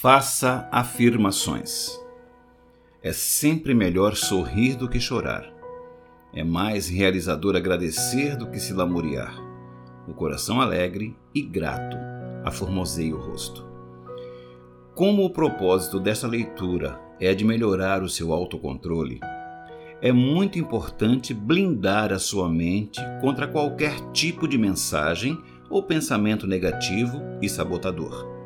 Faça afirmações. É sempre melhor sorrir do que chorar. É mais realizador agradecer do que se lamuriar. O coração alegre e grato aformoseia o rosto. Como o propósito desta leitura é de melhorar o seu autocontrole, é muito importante blindar a sua mente contra qualquer tipo de mensagem ou pensamento negativo e sabotador.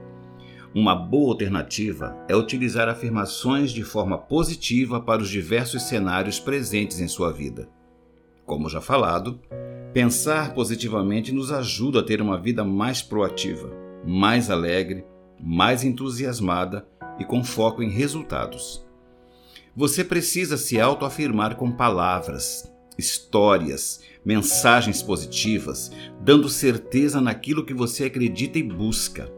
Uma boa alternativa é utilizar afirmações de forma positiva para os diversos cenários presentes em sua vida. Como já falado, pensar positivamente nos ajuda a ter uma vida mais proativa, mais alegre, mais entusiasmada e com foco em resultados. Você precisa se autoafirmar com palavras, histórias, mensagens positivas, dando certeza naquilo que você acredita e busca.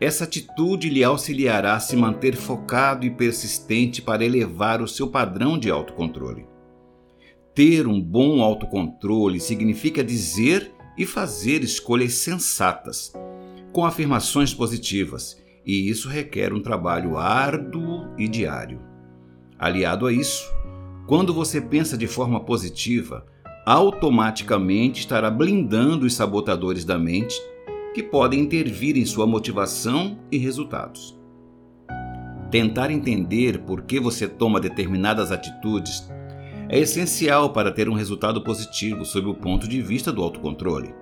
Essa atitude lhe auxiliará a se manter focado e persistente para elevar o seu padrão de autocontrole. Ter um bom autocontrole significa dizer e fazer escolhas sensatas, com afirmações positivas, e isso requer um trabalho árduo e diário. Aliado a isso, quando você pensa de forma positiva, automaticamente estará blindando os sabotadores da mente que podem intervir em sua motivação e resultados. Tentar entender por que você toma determinadas atitudes é essencial para ter um resultado positivo sob o ponto de vista do autocontrole.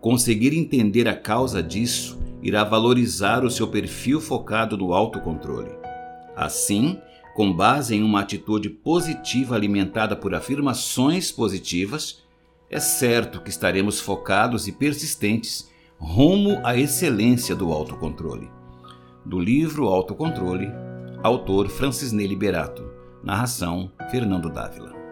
Conseguir entender a causa disso irá valorizar o seu perfil focado no autocontrole. Assim, com base em uma atitude positiva alimentada por afirmações positivas, é certo que estaremos focados e persistentes rumo à excelência do autocontrole. Do livro Autocontrole, autor Francisney Liberato, narração Fernando Dávila.